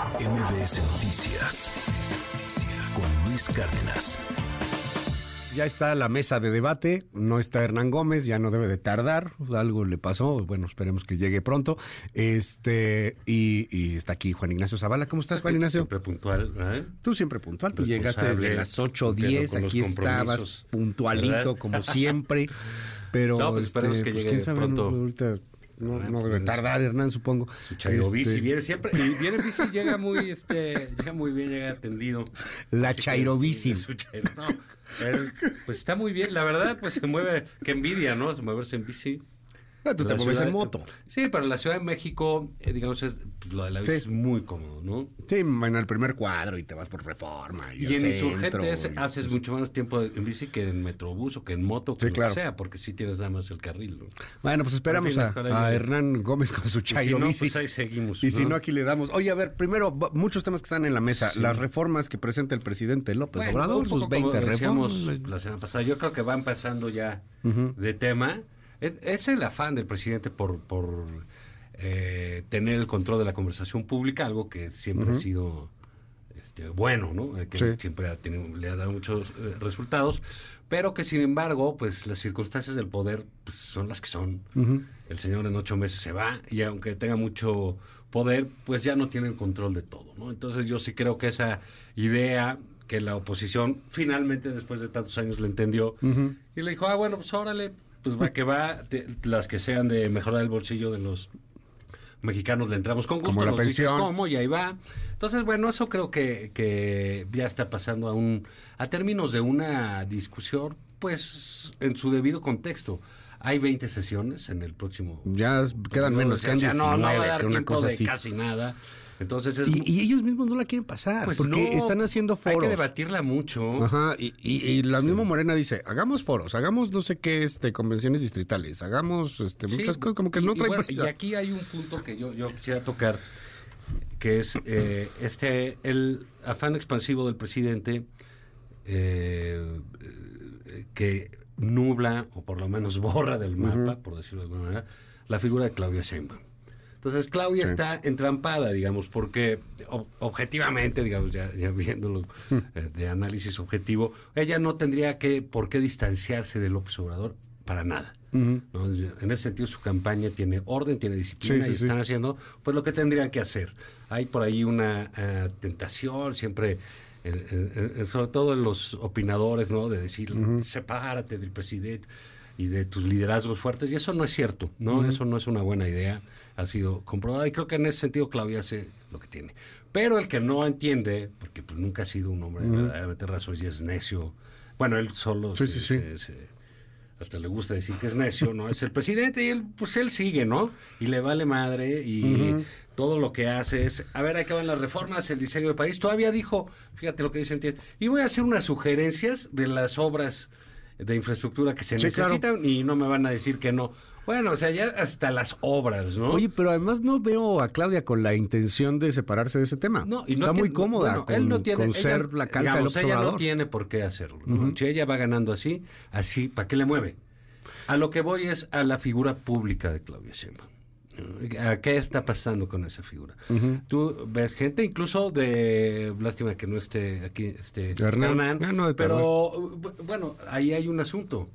MBS Noticias con Luis Cárdenas. Ya está la mesa de debate, no está Hernán Gómez, ya no debe de tardar, algo le pasó, bueno, esperemos que llegue pronto. Este, y, y está aquí Juan Ignacio Zavala. ¿Cómo estás, Juan Ignacio? Siempre puntual, ¿eh? Tú siempre puntual, tú llegaste desde las 8.10, cumpliendo con los aquí estabas puntualito ¿verdad? como siempre. Pero No, pues esperemos que llegue quién sabe, pronto. ahorita no, Ah, no debe pues, tardar Hernán, supongo. Su Chairo Este, viene siempre, y viene en bici, llega muy, este, llega muy bien, llega atendido. La Así que, Chairo Bici. su Chairo- no, pero, pues está muy bien, la verdad, pues se mueve, qué envidia, ¿no? Moverse en bici. Tú te mueves en moto. Sí, pero la Ciudad de México, eh, digamos, es, pues, lo de la bici Sí. es muy cómodo, ¿no? Sí, en el primer cuadro y te vas por reforma. Y, Y al en centro, Insurgentes y- haces mucho menos tiempo en bici que en metrobús o que en moto, que Sí, lo claro. que sea, porque sí tienes nada más el carril, ¿no? Bueno, pues esperamos En fin, a, ojalá a llegue. Hernán Gómez con su Y si Chairo no, Bici. pues ahí seguimos. Y si no, aquí le damos. Oye, a ver, primero, b- muchos temas que están en la mesa. Las reformas que presenta el presidente López Bueno, Obrador, poco sus 20 como decíamos reformas. la semana pasada. Yo creo que van pasando ya de tema. Es, el afán del presidente por, por eh, tener el control de la conversación pública, algo que siempre ha sido este, bueno, ¿no? Eh, Que Sí. siempre ha tenido- le ha dado muchos eh, resultados, pero que sin embargo, pues las circunstancias del poder pues, son las que son. El señor en ocho meses se va y aunque tenga mucho poder, pues ya no tiene el control de todo, ¿no? Entonces yo sí creo que esa idea que la oposición finalmente después de tantos años le entendió y le dijo, ah, bueno, pues órale, pues va que va, te- las que sean de mejorar el bolsillo de los mexicanos le entramos con gusto, Como la nos dices pensión. cómo y ahí va. Entonces, bueno, eso creo que, que ya está pasando a un a términos de una discusión, pues en su debido contexto. Hay 20 sesiones en el próximo. Ya quedan menos, quedan ya no, no va a 19, dar que una cosa de así. casi nada. Entonces es Y, y ellos mismos no la quieren pasar, pues porque no, están haciendo Hay foros. que debatirla mucho. Ajá, y, y- y la misma Morena dice, hagamos foros, hagamos no sé qué, este, convenciones distritales, hagamos este, Sí, muchas cosas, como que no traen bueno. Y aquí hay un punto que yo, yo quisiera tocar, que es eh, este el afán expansivo del presidente eh, eh, que nubla, o por lo menos borra del mapa, por decirlo de alguna manera, la figura de Claudia Sheinbaum. Entonces Claudia Sí. está entrampada, digamos, porque ob- objetivamente, digamos, ya, ya viéndolo Hmm. eh, de análisis objetivo, ella no tendría que por qué distanciarse de López Obrador para nada. En ese sentido, su campaña tiene orden, tiene disciplina Sí, sí, y sí. están haciendo pues lo que tendrían que hacer. Hay por ahí una eh, tentación siempre, sobre todo en los opinadores, ¿no? De decir, sepárate del presidente y de tus liderazgos fuertes. Y eso no es cierto, ¿no? Eso no es una buena idea. Ha sido comprobada y creo que en ese sentido Claudia hace lo que tiene. Pero el que no entiende, porque pues nunca ha sido un hombre verdaderamente razón y es necio. Bueno, él solo Sí, se- sí, sí. se- se- hasta le gusta decir que es necio, ¿no? Es el presidente y él, pues él sigue, ¿no? Y le vale madre y todo lo que hace es, a ver, acá van las reformas, el diseño del país. Todavía dijo, fíjate lo que dicen, y voy a hacer unas sugerencias de las obras de infraestructura que se claro. necesitan y no me van a decir que no. Bueno, o sea, ya hasta las obras, ¿no? Oye, pero además no veo a Claudia con la intención de separarse de ese tema. No, y no Está muy tiene- cómoda bueno, con, él no tiene, con ella- ser la calca digamos, del ella no tiene por qué hacerlo. ¿no? Si ella va ganando así, así, ¿para qué le mueve? A lo que voy es a la figura pública de Claudia Sheinbaum. ¿A qué está pasando con esa figura? Ujú. Tú ves gente incluso de, lástima que no esté aquí, este, Hernán. Ah, no, pero bu- bueno, ahí hay un asunto.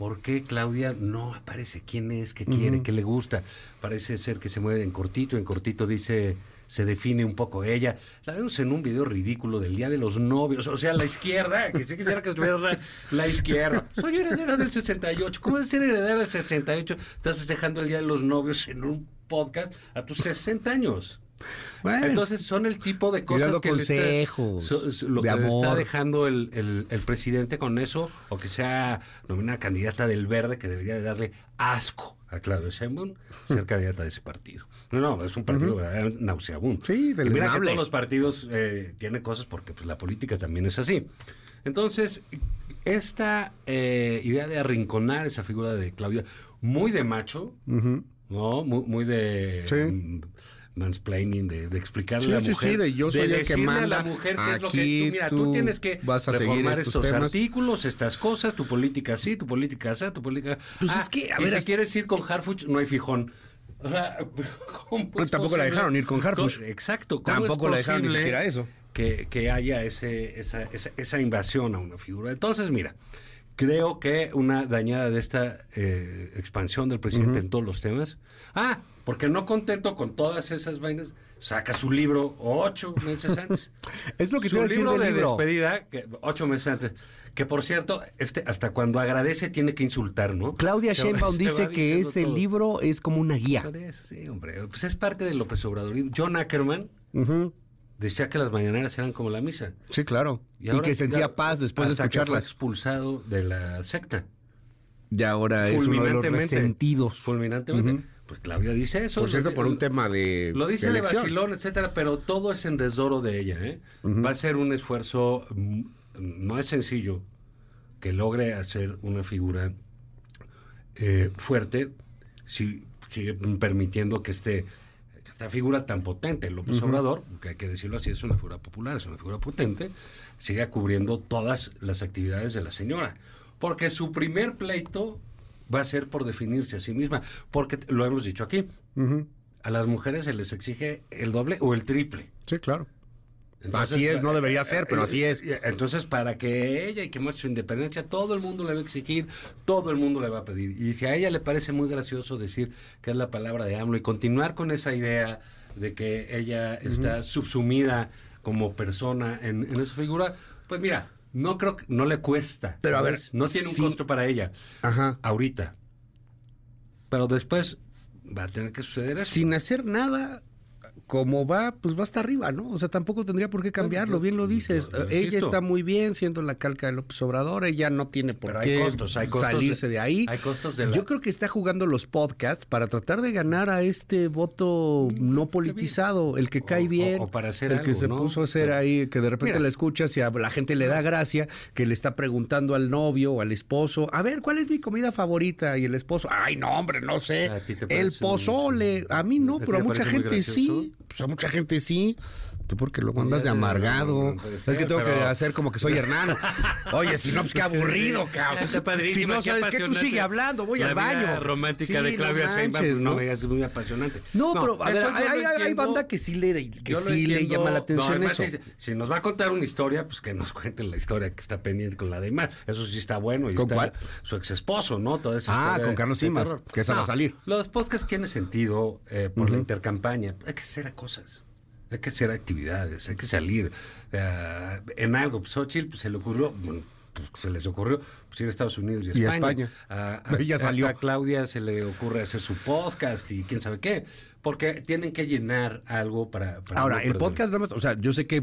¿Por qué Claudia no aparece? ¿Quién es? ¿Qué quiere? ¿Qué le gusta? Parece ser que se mueve en cortito, en cortito dice, se define un poco ella. La vemos en un video ridículo del Día de los Novios, o sea, la izquierda, que si quisiera que estuviera la, la izquierda. Soy heredera del 68. ¿Cómo es ser heredera del 68? Estás festejando el Día de los Novios en un podcast a tus 60 años. Bueno, Entonces son el tipo de cosas que le está- lo que le está dejando el, el- el presidente con eso, o que sea nominada candidata del Verde, que debería de darle asco a Claudio Sheinbaum ser candidata de ese partido. No, no, es un partido verdaderamente nauseabundo. Sí, Y mira que todos los partidos eh, tienen cosas porque pues, la política también es así. Entonces, esta eh, idea de arrinconar esa figura de Claudia, muy de macho. ¿no? Muy, muy de Sí. mm, mansplaining, de, de explicarle Sí, a la sí, mujer. sí, de yo soy el que decirle a la manda, mujer qué es lo que aquí tú, mira, tú, tú tienes que vas a reformar estos estos temas. artículos, estas cosas, tu política así, tu política así, tu política... Pues Ah, es que, a y ver, si hasta- quieres ir con Harfuch, no hay fijón. O sea, ¿cómo es tampoco la dejaron ir con Harfush. Co- Exacto. ¿cómo Tampoco la dejaron ni siquiera eso. Que, que haya ese, esa, esa, esa invasión a una figura. Entonces, mira, creo que una dañada de esta eh, expansión del presidente en todos los temas. Ah, porque no contento con todas esas vainas, saca su libro ocho meses antes. Es lo que te su decir libro del de libro. despedida, que, ocho meses antes. Que por cierto, este, hasta cuando agradece tiene que insultar, ¿no? Claudia Se Sheinbaum se dice que ese todo. libro es como una guía. Sí, hombre. Pues es parte de López Obrador. John Ackerman Ujú. Decía que las mañaneras eran como la misa. Sí, claro. Y, ahora que sentía ya- paz después de hasta que fue escucharlas. expulsado de la secta. Y ahora es uno de los Fulminantemente. resentidos. Fulminantemente. Pues Claudia dice eso. Por cierto, por un tema de Lo dice de de vacilón, etcétera, pero todo es en desdoro de ella. ¿eh? Va a ser un esfuerzo, mm, no es sencillo, que logre hacer una figura eh, fuerte si sigue permitiendo que esté esta figura tan potente, López Obrador, que hay que decirlo así, es una figura popular, es una figura potente, siga cubriendo todas las actividades de la señora. Porque su primer pleito va a ser por definirse a sí misma, porque lo hemos dicho aquí, a las mujeres se les exige el doble o el triple. Sí, claro. Entonces, Así es, no debería ser, pero eh, así es. eh, Entonces, para que ella y que muestre su independencia, todo el mundo le va a exigir, todo el mundo le va a pedir. Y si a ella le parece muy gracioso decir que es la palabra de AMLO y continuar con esa idea de que ella está subsumida como persona en, en esa figura, pues mira, no creo que no le cuesta. Pero, a ver, no tiene un costo para ella Ajá. ahorita. Pero después va a tener que suceder eso. Sin hacer nada, como va, pues va hasta arriba, ¿no? O sea, tampoco tendría por qué cambiarlo, bien lo dices. yo- yo ella está muy bien siendo la calca de López Obrador, ella no tiene por Pero hay qué costos, hay costos salirse de- de, ahí. hay costos de la- Yo creo que está jugando los podcasts para tratar de ganar a este voto no politizado, el que cae bien, o para hacer el que se ¿no? puso a hacer ahí, que de repente Mira. la escuchas y a la gente le da gracia, que le está preguntando al novio o al esposo, a ver, ¿cuál es mi comida favorita? Y el esposo, ay, no, hombre, no sé, ¿A ti te el pozole. A mí no, ¿A ti pero a mucha gente sí. Pues a mucha gente sí. Tú porque luego andas de amargado. es que ser, tengo que hacer como que soy Hernán. Oye, si no, pues qué aburrido, cabrón. Si no qué sabes que tú sigue hablando, voy La al baño. romántica de Claudia Sheinbaum, pues no me digas que es muy apasionante. No, pero a ver, eso hay, banda que sí le, que sí le llama la atención eso. Si, nos va a contar una historia, pues que nos cuenten la historia que está pendiente con la demás. Eso sí está bueno. Y ¿Con cuál? Su ex esposo, ¿no? Toda esa Ah, con Carlos Simas, que esa va a salir. Los podcasts tienen sentido eh, por la intercampaña. Hay que hacer cosas. Hay que hacer actividades, hay que salir. Eh, en algo, pues, Xochitl pues, se le ocurrió, bueno, pues, se les ocurrió pues, ir a Estados Unidos y Y España. España. A, a- Ella salió. a Claudia se le ocurre hacer su podcast y quién sabe qué. Porque tienen que llenar algo para. para Ahora, no el podcast nada más, o sea, yo sé que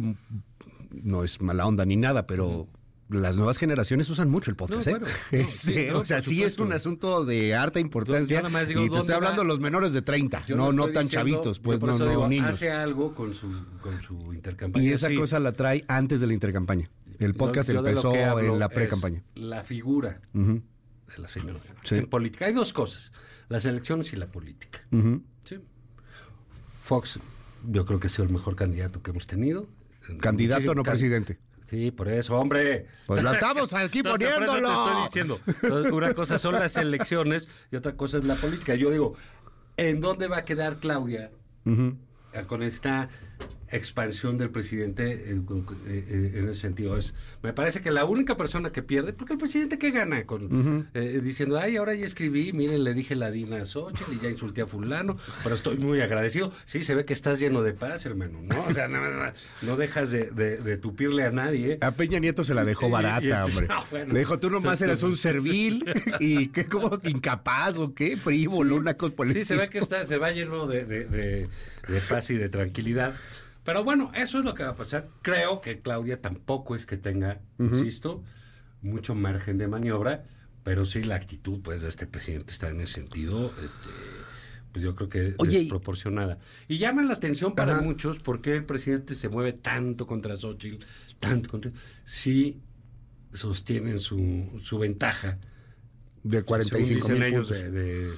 no es mala onda ni nada, pero las nuevas generaciones usan mucho el podcast, No, ¿eh? no, Este, no, o sea, sí es un asunto de harta importancia. Yo nada más digo, y te ¿dónde estoy hablando de los menores de 30, Yo no, no tan diciendo, chavitos, pues no, digo, niños. Hace algo con su, con su intercampaña. Y esa sí. cosa la trae antes de la intercampaña. El podcast empezó en la pre-campaña. La figura de la señora. Sí. En política hay dos cosas: las elecciones y la política. Sí. Fox, yo creo que ha sido el mejor candidato que hemos tenido. Candidato, no can- presidente. Sí, por eso, hombre. Pues la estamos aquí poniéndolo. te estoy diciendo. Una cosa son las elecciones y otra cosa es la política. Yo digo, ¿en dónde va a quedar Claudia con esta expansión del presidente eh, en ese sentido es me parece que la única persona que pierde porque el presidente que gana con eh, diciendo ay ahora ya escribí miren le dije la Dina a Xochitl y ya insulté a fulano pero estoy muy agradecido sí se ve que estás lleno de paz hermano no o sea no, no, no dejas de, de- de tupirle a nadie ¿eh? A Peña Nieto se la dejó Y- y- barata, y- hombre. no, bueno. Le dijo, tú nomás eras un servil y qué como incapaz o qué, frívolo, una cosa por Sí, se ve que está, se va lleno de- de paz y de tranquilidad. Pero bueno, eso es lo que va a pasar. Creo que Claudia tampoco es que tenga, insisto, mucho margen de maniobra, pero sí la actitud pues de este presidente está en ese sentido, este, pues yo creo que Oye, desproporcionada. Y llama la atención para Ajá. muchos por qué el presidente se mueve tanto contra Xochitl, tanto contra... Sí sostienen su, su ventaja. De según 45 dicen mil ellos, puntos. de- de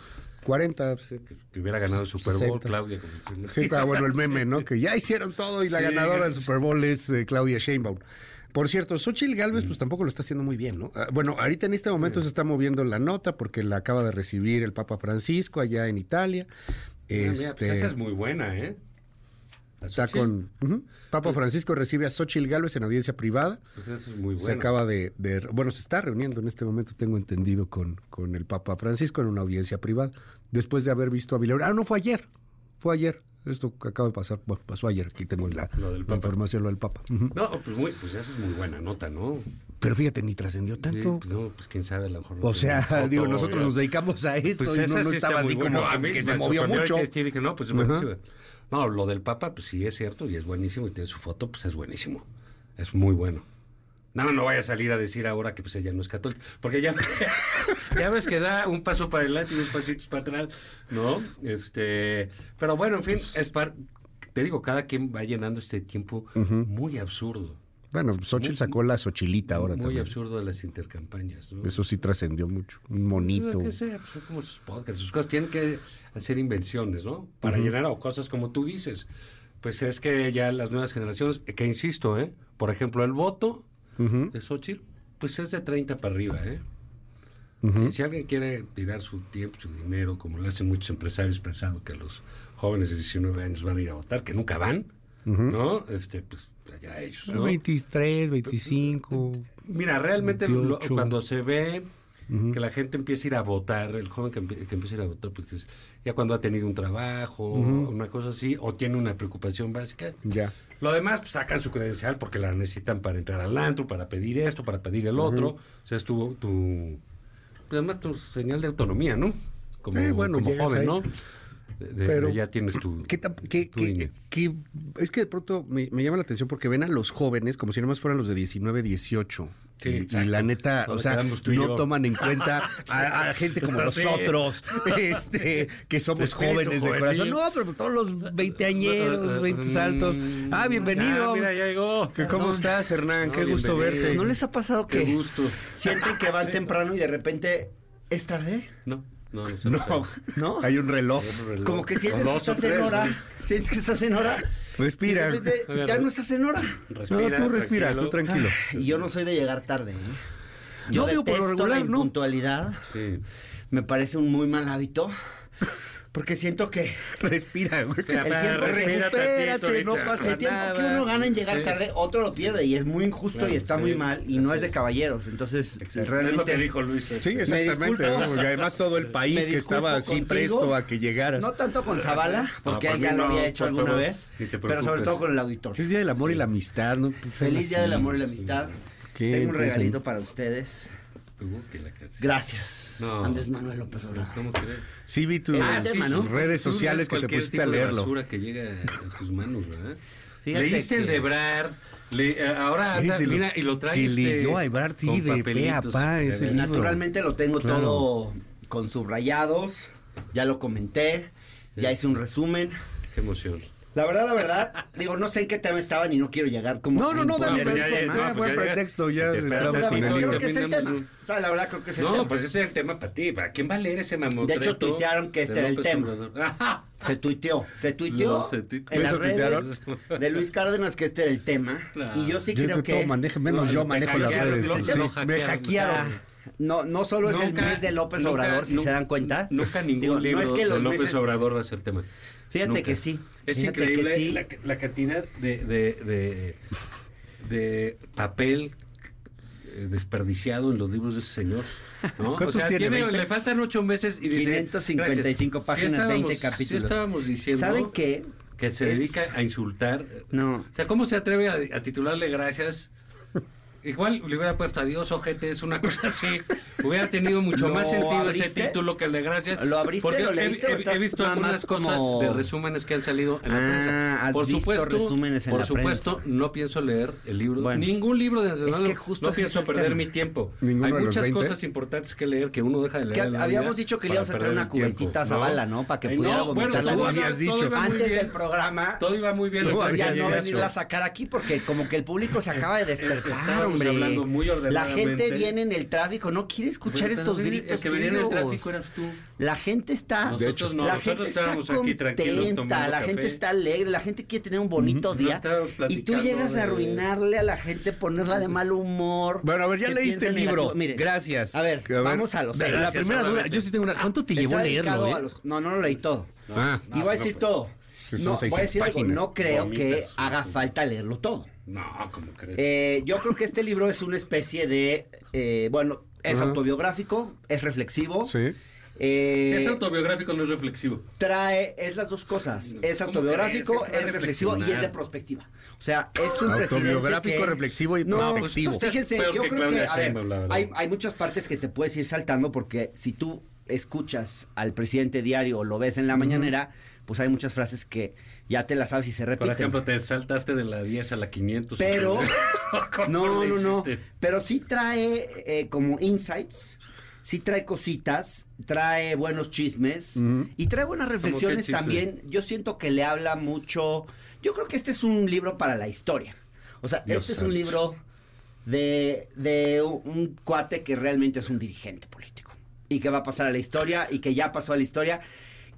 40. que, que hubiera ganado el Super Bowl, 60. Claudia. como. Sí, está bueno el meme, ¿no? Que ya hicieron todo y la ganadora del. Super Bowl es eh, Claudia Sheinbaum. Por cierto, Xochitl Galvez pues tampoco lo está haciendo muy bien, ¿no? Ah, Bueno, ahorita en este momento se está moviendo la nota porque la acaba de recibir el Papa Francisco allá en Italia. Ah, mira, pues Este, esa es muy buena, ¿eh? Está con... Papa Francisco recibe a Xochitl Galvez en audiencia privada. Pues esa es muy buena. Se acaba de, de- Bueno, se está reuniendo en este momento, tengo entendido, con, con el Papa Francisco en una audiencia privada. Después de haber visto a Villanueva. Ah, no, fue ayer. Fue ayer. Esto que acaba de pasar. Bueno, pasó ayer. Aquí tengo la, Lo del la Papa. información, lo del Papa. No, pues, muy, pues esa es muy buena nota, ¿no? Pero fíjate, ni trascendió Sí, tanto. pues no, pues quién sabe, a lo mejor. no o sea, foto, digo, nosotros nos dedicamos a esto Pues y no, no sí estaba así muy como. A que, mí que me se movió mucho. que no, pues es Ajá. No, lo del Papa, pues sí es cierto y es buenísimo y tiene su foto, pues es buenísimo. Es muy bueno. No, no vaya a salir a decir ahora que pues ella no es católica, porque ya, ya ves que da un paso para adelante y unos pasitos para atrás, ¿no? Este, pero bueno, en fin, es par, te digo, cada quien va llenando este tiempo muy absurdo. Bueno, Xochitl sacó la Xochilita ahora muy también. absurdo de las intercampañas, ¿no? Eso sí trascendió mucho. Un monito. Pues, que sea, pues, son como sus podcasts, sus cosas. Tienen que hacer invenciones, ¿no? Para llenar o cosas como tú dices. Pues es que ya las nuevas generaciones, que insisto, ¿eh? Por ejemplo, el voto de Xochitl, pues es de 30 para arriba, ¿eh? Y si alguien quiere tirar su tiempo, su dinero, como lo hacen muchos empresarios pensando que los jóvenes de 19 años van a ir a votar, que nunca van, ¿no? Este, pues allá ellos, ¿no? 23, 25. Mira, realmente lo- 28. cuando se ve que la gente empieza a ir a votar, el joven que, empie- que empieza a ir a votar, pues es ya cuando ha tenido un trabajo, una cosa así, o tiene una preocupación básica. Ya. Lo demás, pues sacan su credencial porque la necesitan para entrar al antro, para pedir esto, para pedir el otro. O sea, es tu, tu, pues, además tu señal de autonomía, ¿no? Como, Eh, bueno, como llegas joven, ahí. ¿no? De- Pero, de ya tienes tu... ¿Qué qué- tu qué- qué- es que de pronto me, me llama la atención porque ven a los jóvenes como si nomás fueran los de 19, 18. Sí, y, y la neta, o sea, no toman en cuenta a, a gente como nosotros, este, que somos jóvenes de juvenil. corazón. No, pero todos los veinteañeros, veinte saltos. Ah, bienvenido. Ah, mira, ya llegó. ¿Qué- ¿Cómo estás, Hernán? No, Qué gusto bienvenido. verte. ¿No les ha pasado Qué que gusto. sienten que van temprano y de repente es tarde? No, no, no. se No. ¿No? hay un reloj. Como que sientes que estás en hora. ¿no? Sientes que estás en hora. Respira. Y ya no estás en hora. Respira, no, tú respira, tú tranquilo. Y yo no soy de llegar tarde. ¿eh? No, Yo digo, por lo detesto regular, la no. impuntualidad. Sí. Me parece un muy mal hábito. Porque siento que Respira, güey. El tiempo respira recupérate, tantito no pasa el tiempo nada. que uno gana en llegar tarde, otro lo pierde y es muy injusto Claro, y está sí. muy mal y no es de caballeros. Entonces, Exacto. realmente Es lo que dijo Luis. Sí, Me exactamente. ¿no? Porque además todo el país que estaba así contigo. presto a que llegaras. No tanto con Zavala, porque por él ya lo no, había hecho alguna favor, vez, pero sobre todo con el auditor. Es Día del Amor y la Amistad, ¿no? Pues, Feliz Día del Amor y la Amistad. ¿Qué Tengo un regalito para ustedes. Que la casa. Gracias, No. Andrés Manuel López Obrador. ¿Cómo crees? Sí, vi tus Ah, redes sociales que te pusiste a leerlo. basura que llega a tus manos, ¿verdad? Fíjate Leíste el de le- eh, ahora anda, Es los mira, y lo trae que este, leyó a Ebrard, sí, de pe a pa, libro. verdad. Naturalmente lo tengo Claro. todo con subrayados, ya lo comenté, ya hice un resumen. Qué emoción. La verdad, la verdad, digo, no sé en qué tema estaban y no quiero llegar como No, no, no, dale, el dale, tema. ya, pues buen pretexto, ya creo que es el tema. O sea, la verdad creo que es el No, tema. pues ese es el tema para ti. ¿Para quién va a leer ese mamotreto? De hecho, tuitearon que este era el tema. Se tuiteó, se tuiteó No, en las ¿Eso redes de Luis Cárdenas que este era el tema. Y yo sí creo que menos No, yo manejo las redes. me hackearon. Ah, no, no solo es el Nunca- mes de López nunca- Obrador, si nu- se dan cuenta. Nunca ningún Digo, libro no es que los de López meses- Obrador va a ser tema. Fíjate Nunca. que sí. Es Fíjate que increíble sí. la, la cantidad de, de, de, de papel eh, desperdiciado en los libros de ese señor. ¿no? ¿Cuántos tiene, 20? Le faltan ocho meses y dice... 555 gracias. páginas, estábamos- 20 capítulos. Sí estábamos diciendo ¿Saben qué? que se Es- dedica a insultar. No. O sea, ¿cómo se atreve a, a titularle gracias? Igual le hubiera puesto adiós, ojete, es una cosa así. Hubiera tenido mucho ¿Lo más sentido abriste? ese título que el de gracias. ¿Lo abriste, porque lo he- leíste he, estás he visto nada algunas más cosas como- de resúmenes que han salido en la Ah, prensa. has por visto supuesto, resúmenes en por la supuesto, prensa. no pienso leer el libro, Bueno. ningún libro de Andrés Es que Manuel. justo no pienso perder tema. mi tiempo. Ninguno Hay muchas 20. cosas importantes que leer que uno deja de leer. La habíamos dicho que le íbamos a traer una cubetita a Zavala, ¿no? Para que Ay, pudiera no, bueno, la habías dicho. Antes del programa. Todo iba muy bien. Ya no venirla a sacar aquí porque como que el público se acaba de despertar, hombre. hablando muy La gente viene en el tráfico, no quiere escuchar estos gritos. El que venía en el tráfico eras tú. La gente está, Nosotros no, la gente está estábamos aquí tranquilos contenta, la gente café. está alegre, la gente quiere tener un bonito día y tú llegas a de- arruinarle a la gente, ponerla de mal humor. Bueno, a ver, ya leíste el libro. Mire, Gracias. A ver, vamos a los La, seis. la Gracias, primera duda, yo sí tengo una. ¿Cuánto te llevó está a leerlo, dedicado eh? a los- No, no lo leí todo. Ah, y voy a decir todo. Son No, voy a 600 decir algo, no creo que haga falta leerlo todo. No, ¿cómo crees? Eh, yo creo que este libro es una especie de, eh, bueno, es autobiográfico, es reflexivo. Sí. eh, si es autobiográfico, no es reflexivo. trae, es las dos cosas. Es ¿Cómo autobiográfico, es reflexivo y es de prospectiva. O sea, es un presidente Autobiográfico, que- reflexivo y No, prospectivo. pues, Fíjense, yo que creo que, a ver, hay, hay muchas partes que te puedes ir saltando porque si tú escuchas al presidente diario o lo ves en la mañanera, pues hay muchas frases que ya te las sabes y se repiten. Por ejemplo, te saltaste de la 10 a la 500. Pero- ¿Cómo No, no, no. Pero sí trae eh, como insights, sí trae cositas, trae buenos chismes y trae buenas reflexiones también. Yo siento que le habla mucho. Yo creo que este es un libro para la historia. O sea, Dios este es un libro de, de un cuate que realmente es un dirigente político y que va a pasar a la historia y que ya pasó a la historia.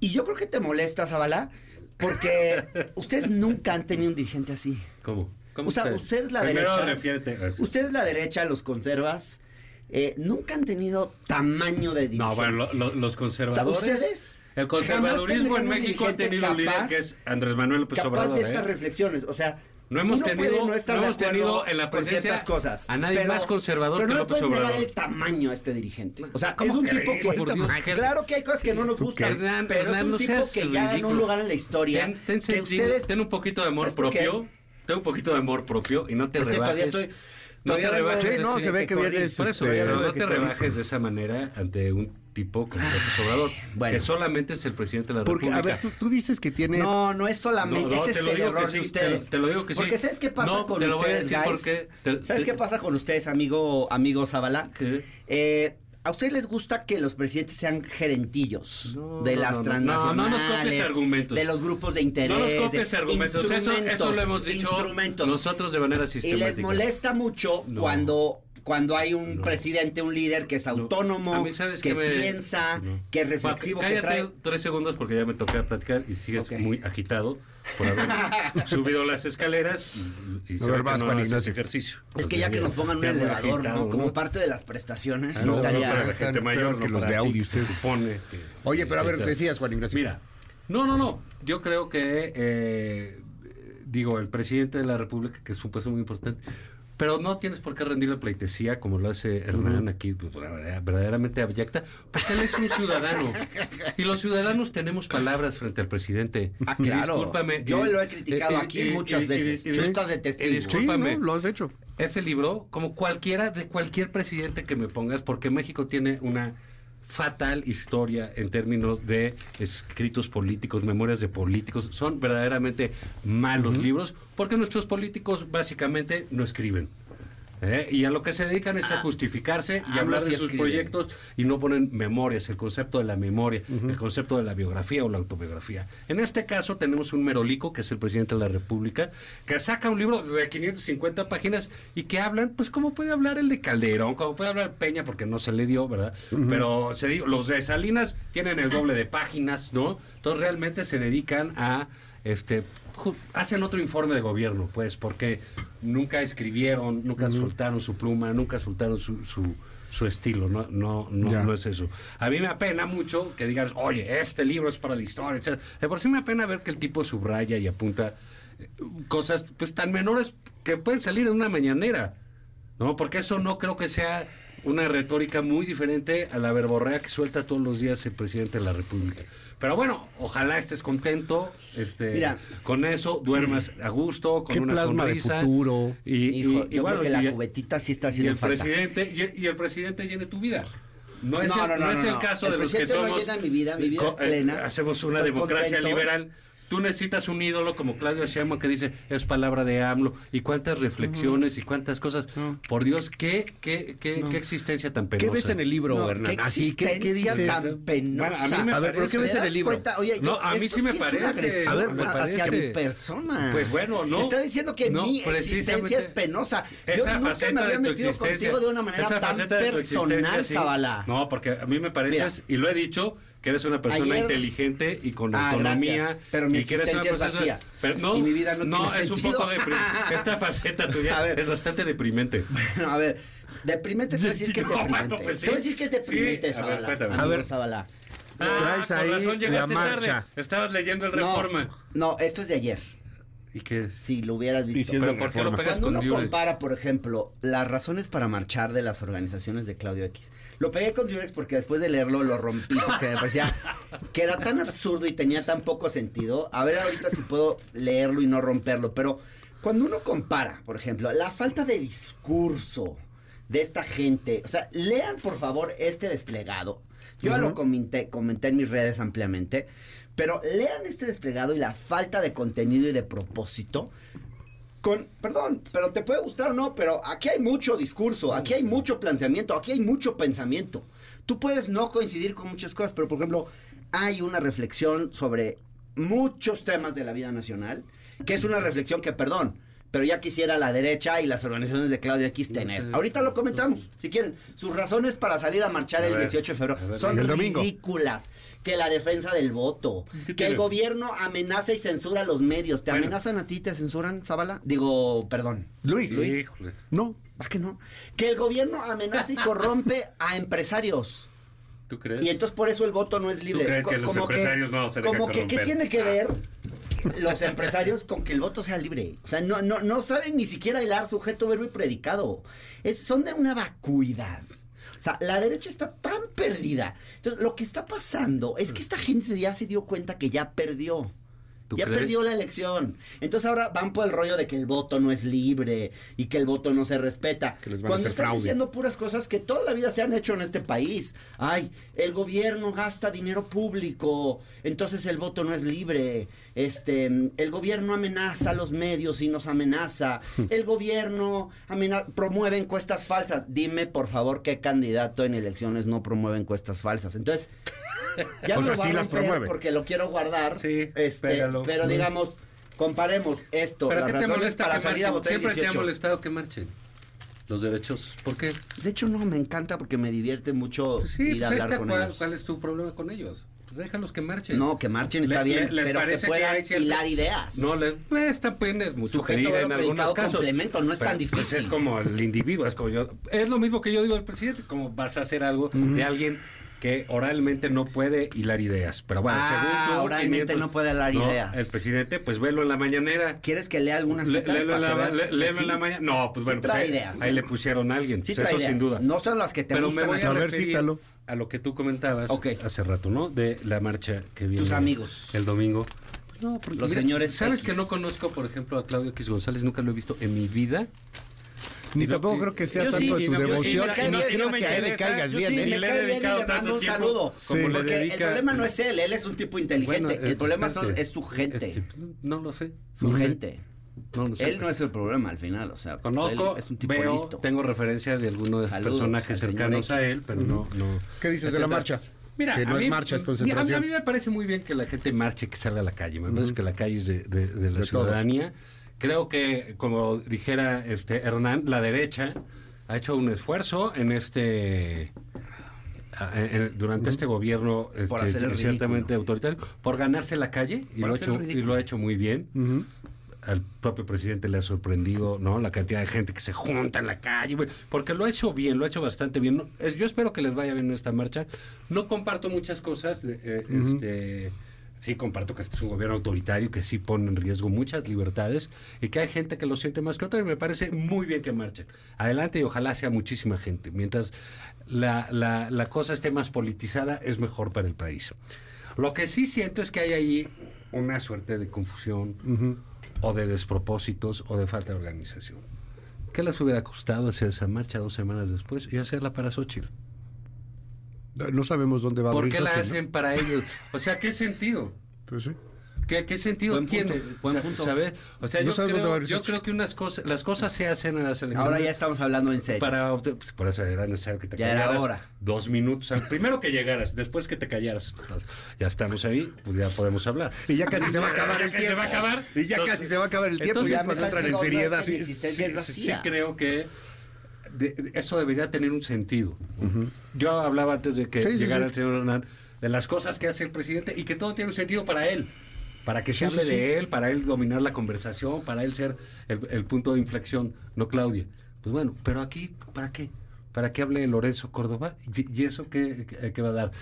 Y yo creo que te molesta, Zabala, porque ustedes nunca han tenido un dirigente así. ¿Cómo? ¿Cómo O sea, usted? usted es la Primero derecha. eso. Ustedes la derecha, los conservas, eh, nunca han tenido tamaño de dirigente. No, bueno, lo- lo- los o sea, conservadores. ustedes El conservadurismo en México ha tenido un líder capaz- que es Andrés Manuel López capaz Obrador. de estas ¿eh? reflexiones. O sea, No hemos uno tenido- no estar no hemos tenido en la con presencia ciertas cosas. a nadie más conservador pero que no López puedes negar Obrador. el tamaño a este dirigente. O sea, ¿Cómo es un crees? tipo que... Por Dios, Ger- claro que hay cosas que no nos gustan, Hernán, pero Hernán, es un no tipo que ya ganó un lugar en la historia. Ten, ten que sentido, ustedes... ten un poquito de amor propio. Ten un poquito de amor propio y no te Es que todavía rebajes. no te rebajes. Sí, no, decir se ve que que corrí. vienes, Por eso, este, pero de no que te rebajes de esa manera ante un tipo como López Obrador, Bueno. que solamente es el presidente de la Porque, a República. ver, tú, tú dices que tiene. No, no es solamente, No, no, ese te es lo el digo error que de sí, ustedes. te- te lo digo que sí. Porque ¿sabes qué pasa No, con te lo voy a ustedes, decir guys? porque te- ¿Sabes te- qué pasa con ustedes, amigo, amigo Zavala? ¿Qué? Eh, a ustedes les gusta que los presidentes sean gerentillos No, de las no, no, transnacionales, no, no nos copies argumentos. de los grupos de interés, No nos de copies argumentos, eso, eso instrumentos, lo hemos dicho nosotros de manera y sistemática. les molesta mucho No. cuando cuando hay un No. presidente, un líder que es No. autónomo, mí, ¿sabes que qué me- piensa, No. que es reflexivo, que Cállate trae tres segundos porque ya me toca platicar y sigues Ok. muy agitado por haber subido las escaleras y, y ver, que no Juan haces ejercicio. Es que ya que nos pongan un elevador, agitado, ¿no? Como parte de las prestaciones, Ah, no, estaría... no, para la gente mayor, que no los de audio, que usted. supone que- Oye, pero a ver, que- decías, Juan Ignacio. Mira, no, no, no. Yo creo que, eh, digo, el presidente de la República, que es un puesto muy importante, pero no tienes por qué rendirle pleitesía como lo hace Hernán aquí, pues, verdaderamente abyecta, porque él es un ciudadano. Y los ciudadanos tenemos palabras frente al presidente. Ah, claro. discúlpame. Yo y- lo he criticado y- aquí y- muchas veces. Tú estás de. Sí, discúlpame. ¿no? Lo has hecho. Ese libro, como cualquiera de cualquier presidente que me pongas, porque México tiene una fatal historia en términos de escritos políticos, memorias de políticos, son verdaderamente malos libros, porque nuestros políticos básicamente no escriben. ¿Eh? Y a lo que se dedican es a justificarse y ah, hablar de sus escriben. proyectos y no ponen memorias, el concepto de la memoria, el concepto de la biografía o la autobiografía. En este caso tenemos un merolico, que es el presidente de la República, que saca un libro de 550 páginas y que hablan, pues como puede hablar el de Calderón, como puede hablar Peña, porque no se le dio, ¿verdad? Pero se dio- los de Salinas tienen el doble de páginas, ¿no? Entonces realmente se dedican a este hacen otro informe de gobierno, pues, porque nunca escribieron, nunca soltaron su pluma, nunca soltaron su, su, su estilo, no, no, no es eso. A mí me apena mucho que digas, oye, este libro es para la historia, etc. De por sí me apena ver que el tipo subraya y apunta eh, cosas pues tan menores que pueden salir en una mañanera, ¿no? Porque eso no creo que sea una retórica muy diferente a la verborrea que suelta todos los días el presidente de la República. Pero bueno, ojalá estés contento, este, Mira. con eso, duermas a gusto, con una plasma de sonrisa. futuro. Y, y- Hijo, y yo bueno, creo que y- la cubetita sí está y haciendo el falta. presidente y, y el presidente llene tu vida. No es No, el, no, no, es no, el caso El de los que presidente no somos. llena mi vida, mi vida es plena. hacemos una Estoy democracia contento. liberal, tú necesitas un ídolo como Claudio Sheinbaum que dice es palabra de AMLO y cuántas reflexiones y cuántas cosas. Por Dios, qué, qué, qué, qué existencia tan penosa. ¿Qué ves en el libro, No, Hernán? qué Así, ¿qué, qué existencia dices? tan penosa. Bueno, a mí me A ver, ¿pero qué parece- ves ¿Te en el libro? cuenta? Oye, No, yo- a mí sí me parece. agresión A ver, me hacia parece. mi persona. Pues bueno, no. Está diciendo que No, mi existencia es penosa. Yo Esa nunca faceta me había metido contigo de una manera esa tan personal. Zabala. No, porque a mí me pareces, y lo he dicho, que eres una persona Ayer- inteligente y con Ah, autonomía. gracias. Pero mi y que eres una es persona- vacía. Pero no, Y mi vida no tiene es un sentido. poco deprimente. Esta faceta tuya A ver. es bastante deprimente. No, a ver, deprimente te voy a decir que es No, deprimente. pues sí. Te voy a decir que es deprimente, Sí, a ver, cuéntame. amigo A ver. Zabala. Traes con ahí razón llegaste la tarde. Estabas leyendo el No, Reforma. no, esto es de ayer. ¿Y qué? Si lo hubieras Y visto. si Pero ¿por qué lo pegas Cuando con uno Durex? compara, por ejemplo, las razones para marchar de las organizaciones de Claudio X, lo pegué con Durex porque después de leerlo lo rompí porque me parecía que era tan absurdo y tenía tan poco sentido. A ver ahorita si puedo leerlo y no romperlo, pero cuando uno compara, por ejemplo, la falta de discurso de esta gente, o sea, lean por favor este desplegado. Yo ya lo comenté, comenté en mis redes ampliamente, pero lean este desplegado y la falta de contenido y de propósito con, perdón, pero te puede gustar o no, pero aquí hay mucho discurso, aquí hay mucho planteamiento, aquí hay mucho pensamiento. Tú puedes no coincidir con muchas cosas, pero por ejemplo, hay una reflexión sobre muchos temas de la vida nacional, que es una reflexión que, perdón, pero ya quisiera la derecha y las organizaciones de Claudio X tener. Ahorita lo comentamos, si quieren. Sus razones para salir a marchar A el ver, 18 de febrero ver, son domingo. Que la defensa del voto, ¿Qué que tiene? el gobierno amenaza y censura a los medios. ¿Te Bueno. amenazan a ti? ¿Te censuran, Zabala? Digo, perdón. Luis. Híjole. No. ¿Va que no? Que el gobierno amenaza y corrompe a empresarios. ¿Tú crees? Y entonces por eso el voto no es libre. crees Co- que los empresarios no se Como que, ¿qué tiene que Ah. ver los empresarios con que el voto sea libre? O sea, no, no, no saben ni siquiera hilar sujeto, verbo y predicado. Es, son de una vacuidad. O sea, la derecha está tan perdida. Entonces, lo que está pasando es que esta gente ya se dio cuenta que ya perdió. ¿Tú Ya crees? perdió la elección. Entonces ahora van por el rollo de que el voto no es libre y que el voto no se respeta. Que les van a Cuando están fraude. diciendo puras cosas que toda la vida se han hecho en este país. Ay, el gobierno gasta dinero público, entonces el voto no es libre. Este, el gobierno amenaza a los medios y nos amenaza. El gobierno promueve encuestas falsas. Dime, por favor, qué candidato en elecciones no promueve encuestas falsas. Entonces, ya O sea, sí las promueve. porque lo quiero guardar. Sí, este, pégalo. pero digamos, comparemos esto, ¿Pero las qué te molesta para que salir a marchen? votar Siempre te ha 18. molestado que marchen. Los derechos. ¿Por qué? De hecho, no, me encanta porque me divierte mucho Pues sí, ir pues a hablar está con cuál, ellos. cuál es tu problema con ellos. Pues déjalos que marchen. No, que marchen está Le- bien, le- les pero que parece que puedan cierta- hilar ideas. No, le, eh, esta pena es muy sugerida en algunos casos. complemento, no es tan pues, difícil. es como el individuo, es como yo. Es lo mismo que yo digo al presidente, como vas a hacer algo de alguien que oralmente no puede hilar ideas. Pero bueno, Ah, según tú, oralmente no puede hilar ideas. El presidente, pues velo en la mañanera. ¿Quieres que lea algunas citas léelo para en que la, veas le- que léelo en sí? la mañana. No, pues Sí bueno, pues ahí, le pusieron a alguien. Pues eso ideas. sin duda. No son las que te Pero me gustan voy a ver, cítalo. a lo que tú comentabas hace rato, ¿no? De la marcha que viene. Tus amigos. El domingo. No, porque Los señores ¿Sabes X. que no conozco, por ejemplo, a Claudio X González? Nunca lo he visto en mi vida. Ni tampoco creo que sea tanto sí, de tu sí devoción. no creo que a él le caigas bien, sí, ¿eh? me cae bien y dedicado le mando un saludo. Porque el problema no es él, él es un tipo inteligente. El eh, problema es su gente. No lo sé. Su gente. No lo sé. Él no es el problema al final, o sea, pues, Conozco, es un tipo veo, listo. tengo referencia de algunos de los Saludos personajes cercanos a él, pero no, no. ¿Qué dices de la marcha? Mira, Que no a es mí- marcha, es concentración. A mí, a mí me parece muy bien que la gente marche, que salga a la calle. Me parece que la calle es de, de- de la De ciudadanía. Creo que, como dijera este Hernán, la derecha ha hecho un esfuerzo en este a- en- en- durante este gobierno Por este, ciertamente ridículo. autoritario por ganarse la calle y Por lo, hecho, y lo ha hecho muy bien al propio presidente le ha sorprendido, ¿no? La cantidad de gente que se junta en la calle, porque lo ha hecho bien, lo ha hecho bastante bien. Yo espero que les vaya bien en esta marcha. No comparto muchas cosas, de, eh, este, sí comparto que este es un gobierno autoritario que sí pone en riesgo muchas libertades y que hay gente que lo siente más que otra y me parece muy bien que marchen. Adelante y ojalá sea muchísima gente. Mientras la, la, la cosa esté más politizada, es mejor para el país. Lo que sí siento es que hay ahí una suerte de confusión o de despropósitos o de falta de organización. ¿Qué les hubiera costado hacer esa marcha dos semanas después y hacerla para Xochitl? No sabemos dónde va a ¿Por qué la Xochitl, ¿no? hacen para ellos? O sea, ¿qué sentido? Pues sí. ¿Qué ¿Qué, sentido Buen punto, tiene? buen O sea, punto. ¿sabes? O sea, No yo, sabes dónde va a creo, ir yo creo que unas cosas, las cosas se hacen en las elecciones. Ahora ya estamos hablando en serio. para pues, por eso era necesario que te Ya era callaras hora. dos minutos. O sea, primero que llegaras, después que te callaras. Ya estamos ahí, pues ya podemos hablar. Y ya casi se va a acabar el tiempo. se va a acabar. Y ya Entonces- casi se va a acabar el tiempo. entonces Ya me entran en seriedad. sí, sí vacía. creo que de- eso debería tener un sentido. Yo hablaba antes de que Sí, llegara sí. el señor Hernán de las cosas que hace el presidente y que todo tiene un sentido para él. Para que se hable de él, para él dominar la conversación, para él ser el, el punto de inflexión, no Claudia. Pues bueno, pero aquí, ¿para qué? ¿Para qué hable Lorenzo Córdoba? ¿Y, y eso qué, qué- qué va a dar?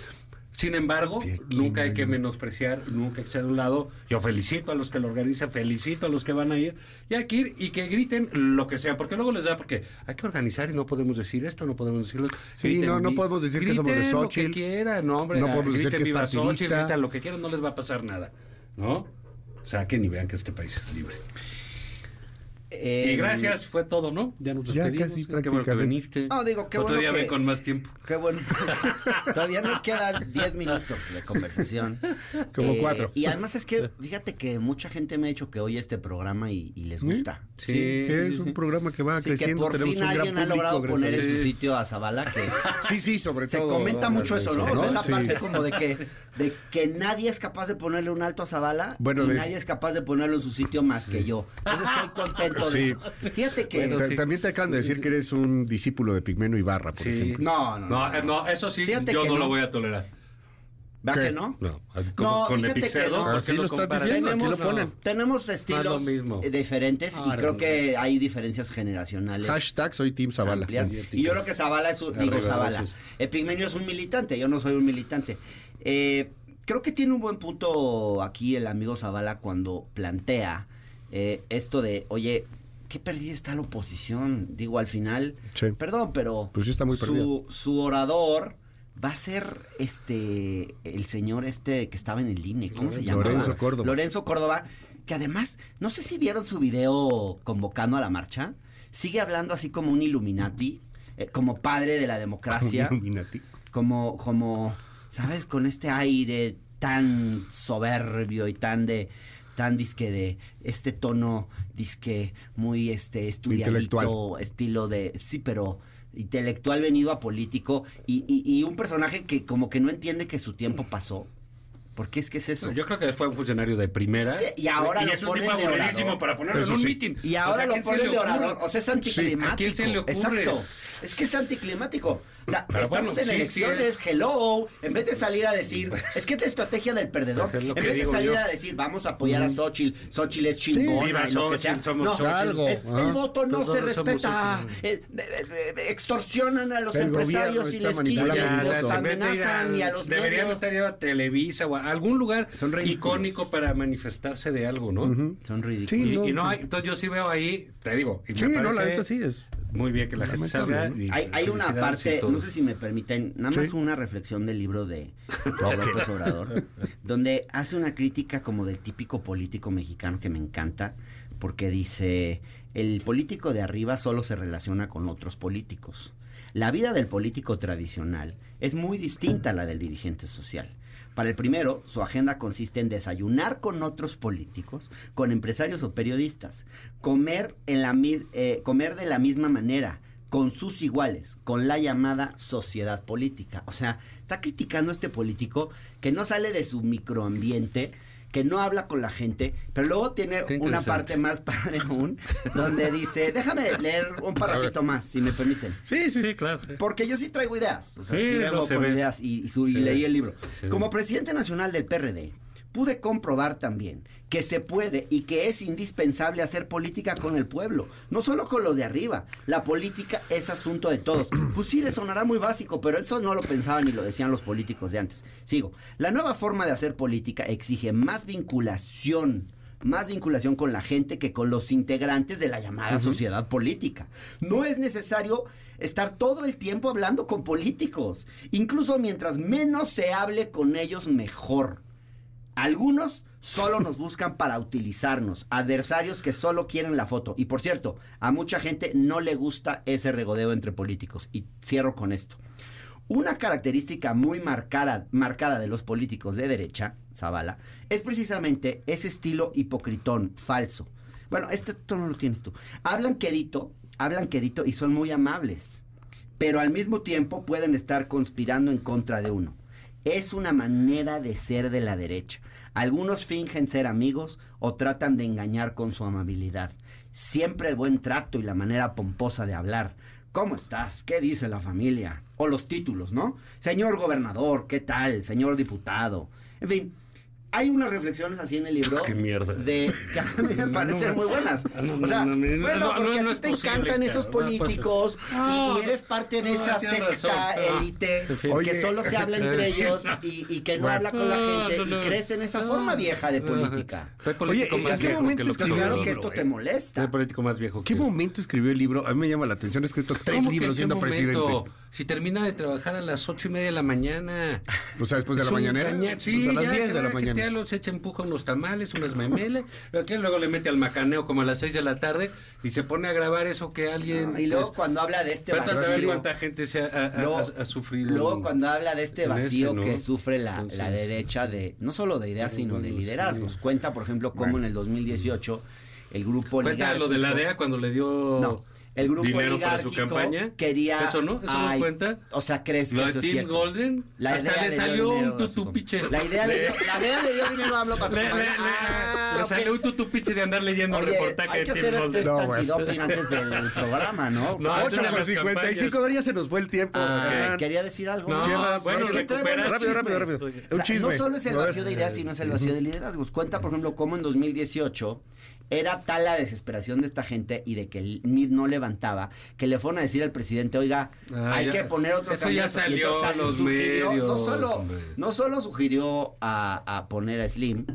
Sin embargo, ¿Qué- nunca hay que menospreciar, nunca hay que ser un lado. Yo felicito a los que lo organizan, felicito a los que van a ir. Y hay que ir y que griten lo que sea, porque luego les da, porque hay que organizar y no podemos decir esto, no podemos decirlo. Sí, no- no y- podemos decir que somos de griten lo que quieran, no, hombre. No podemos decir griten que es partidista. gritan lo que quieran, no les va a pasar nada, ¿no? O sea, que ni vean que este país es libre. Eh, y gracias, fue todo, ¿no? Ya nos Ya despedimos. casi, qué bueno que viniste. No, digo, qué Otro bueno día que- ven con más tiempo. Qué bueno. Todavía nos quedan 10 minutos de conversación. Como Eh, cuatro. Y además es que, fíjate que mucha gente me ha dicho que oye este programa y, y les ¿Sí? gusta. Sí, que es sí, un sí. programa que va Así que creciendo. por tenemos fin un gran alguien ha logrado poner en su sitio a Zavala que Sí, sí, sobre se todo. comenta mucho eso, ¿no? O sea, esa Sí. parte como de que, de que nadie es capaz de ponerle un alto a Zavala Bueno, y de- nadie es capaz de ponerlo en su sitio más que yo. Entonces estoy contento Sí. eso. Fíjate que... Bueno, Ta- sí. También te acaban de decir que eres un discípulo de Pigmeno Ibarra, por Sí. ejemplo. No, no, No, no. no, eso sí, Fíjate yo no, lo voy a tolerar. ¿Va ¿Qué? que no? No, No, con fíjate Epic que Cerdo, no. ¿por qué Así lo comparas? diciendo, aquí lo No, ponen. Tenemos lo estilos mismo. eh, diferentes y Ah, creo que hay diferencias generacionales. Hashtag soy Team Zavala. amplias. Y yo creo que Zavala es un, digo Zavala. Epigmenio es un militante, yo no soy un militante. Eh, creo que tiene un buen punto aquí el amigo Zavala cuando plantea eh, esto de, oye, qué perdida está la oposición. Digo, al final, Sí. perdón, pero Pues sí está muy su, su orador va a ser este el señor este que estaba en el INE, ¿cómo se llama? Lorenzo Córdoba. Lorenzo Córdoba, que además, no sé si vieron su video convocando a la marcha, sigue hablando así como un Illuminati, eh, como padre de la democracia, Illuminati. como, como, ¿sabes? Con este aire tan soberbio y tan de, tan disque de, este tono disque muy este estudiadito, estilo de, sí, pero intelectual venido a político y, y- y un personaje que como que no entiende que su tiempo pasó. ¿Por qué es que es eso? Yo creo que fue un funcionario de primera. Sí, y ahora lo es un ponen tipo de orador. para ponerlo Eso en un sí. mitin. Y ahora lo ponen de orador, o sea, es anticlimático. ¿a quién se le ocurre? Exacto. Es que es anticlimático. O sea, Pero estamos bueno, en sí, elecciones, hello, en vez de salir a decir, es que es la estrategia del perdedor. Pues es en vez de salir yo. a decir, vamos a apoyar a Xochitl, Xochitl es chingona y lo que sea. Somos no. Algo. es- Ah. el voto no se respeta. Eh, de- de- extorsionan a los empresarios y les quitan, los amenazan y a los Deberían medios. estar yendo a Televisa o a algún lugar Son icónico para manifestarse de algo, ¿no? Son ridículos. Sí, Y, no. y no hay, entonces yo sí veo ahí, te digo, y me Sí, no, la parece neta sí es. muy bien que la gente salga. Hay, hay una parte, no sé si me permiten, nada más Sí. una reflexión del libro de, de López Obrador, donde hace una crítica como del típico político mexicano que me encanta, porque dice, el político de arriba solo se relaciona con otros políticos. La vida del político tradicional es muy distinta a la del dirigente social. Para el primero, su agenda consiste en desayunar con otros políticos, con empresarios o periodistas, comer, en la, eh, comer de la misma manera, con sus iguales, con la llamada sociedad política. O sea, está criticando a este político que no sale de su microambiente, que no habla con la gente, pero luego tiene una parte más padre aún, donde dice, déjame leer un parrafito más, si me permiten. Sí, sí, Sí, claro. sí. Porque yo sí traigo ideas. O sea, Sí, sí, vengo con ve. ideas y, y su- y leí ve. el libro. Se Como ve. presidente nacional del PRD, pude comprobar también que se puede y que es indispensable hacer política con el pueblo, no solo con los de arriba. La política es asunto de todos. Pues sí, le sonará muy básico, pero eso no lo pensaban ni lo decían los políticos de antes. Sigo. La nueva forma de hacer política exige más vinculación más vinculación con la gente que con los integrantes de la llamada sociedad política. No es necesario estar todo el tiempo hablando con políticos. Incluso mientras menos se hable con ellos, mejor. Algunos solo nos buscan para utilizarnos, adversarios que solo quieren la foto. Y por cierto, a mucha gente no le gusta ese regodeo entre políticos. Y cierro con esto. Una característica muy marcada, marcada de los políticos de derecha Zavala, es precisamente ese estilo hipocritón, falso. Bueno, este tono lo tienes tú. Hablan quedito, hablan quedito y son muy amables, pero al mismo tiempo pueden estar conspirando en contra de uno. Es una manera de ser de la derecha. Algunos fingen ser amigos o tratan de engañar con su amabilidad. Siempre el buen trato y la manera pomposa de hablar. ¿Cómo estás? ¿Qué dice la familia? O los títulos, ¿no? Señor gobernador, ¿qué tal? Señor diputado. En fin, hay unas reflexiones así en el libro. Qué mierda. De que a mí me parecen muy buenas. O sea, no, no, no, bueno, no, porque no a ti te posible, encantan esos políticos y- y, eres parte de no, esa secta. Ah, élite que solo se habla entre ellos y, y que no habla con la gente no, no. y crees en esa No. forma vieja de política. Oye, más ¿en qué viejo momento escribió Claro el que libro, esto te eh? molesta. Soy político más viejo ¿Qué que... momento escribió el libro? A mí me llama la atención. Ha escrito tres ¿Cómo que libros siendo presidente. Si termina de trabajar a las ocho y media de la mañana. O sea, después de la mañanera. Sí, a las ya 10 se de la mañana. Los echa, empuja unos tamales, unas memeles, pero que luego le mete al macaneo como a las 6 de la tarde y se pone a grabar eso que alguien... Ah, y luego pues, cuando habla de este vacío. cuánta gente se ha, Luego, ha- ha sufrido. luego cuando habla de este ese, vacío ¿no? que sufre la, Entonces- la derecha de no solo de ideas sino de liderazgos. Cuenta, por ejemplo, cómo en el 2018 el grupo Cuenta lo de la DEA cuando le dio No, el grupo dinero para su campaña. quería ¿Eso no? ¿Eso Ay, no cuenta? O sea, ¿crees que Lo de eso es Tim cierto? Golden, La hasta idea le salió dinero un tutupiche. La idea le dio, la idea le dio dinero a AMLO para su Le, campaña. le- Ah, le ok. salió un tutupiche de andar leyendo el Oye, reportaje de Tim Golden. test No, bueno. antes del programa, ¿no? No, antes Ocho de con las 55 campañas. ya se nos fue el tiempo. Ah, quería decir algo. No, Cierra, bueno, es que Rápido, rápido, rápido. Un chisme. No solo es el vacío de ideas, sino es el vacío de liderazgos. Cuenta, por ejemplo, cómo en 2018 era tal la desesperación de esta gente y de que el MID no levantaba, que le fueron a decir al presidente, oiga, Ah, hay ya- que poner otro eso ya candidato. Y salió entonces a los sugirió- no solo, hombre. no solo sugirió a, a poner a Slim,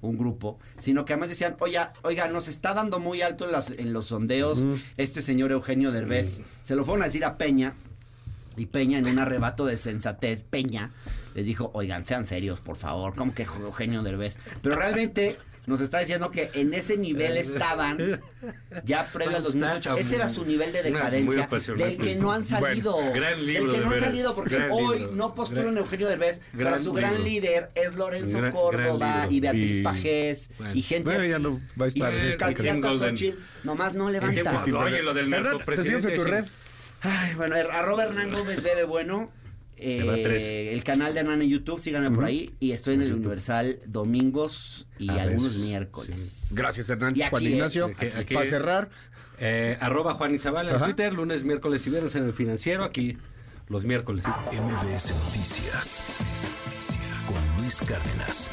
un grupo, sino que además decían, oye, oiga, nos está dando muy alto en, las, en los sondeos este señor Eugenio Derbez. Se lo fueron a decir a Peña, y Peña, en un arrebato de sensatez, Peña les dijo, oigan, sean serios, por favor, como que Eugenio Derbez. Pero realmente nos está diciendo que en ese nivel estaban ya previo al 2008. Ese era su nivel de decadencia, del que no han salido. gran libro del que de no han salido, porque gran hoy libro. no postulan Eugenio Derbez, pero su gran libro. líder es Lorenzo Gran- Córdoba gran y. Beatriz Y- Pajés Bueno. y gente Bueno, así. ya no va a y sus este candidatas. Xochitl nomás no ¿Qué levantan. guapo, Oye, lo del Hernán, te seguimos en tu red. Ay, bueno, er- arroba Hernán Gómez B de bueno. Eh, el canal de Hernán en YouTube, síganme por ahí. Y estoy en el Universal domingos y A algunos veces, miércoles. Gracias, Hernán. Y aquí, Juan eh, Ignacio, aquí- aquí- para cerrar. Eh, arroba Juan Izabal en Ajá. Twitter, lunes, miércoles y viernes en el financiero, aquí los miércoles. MBS Noticias con Luis Cárdenas.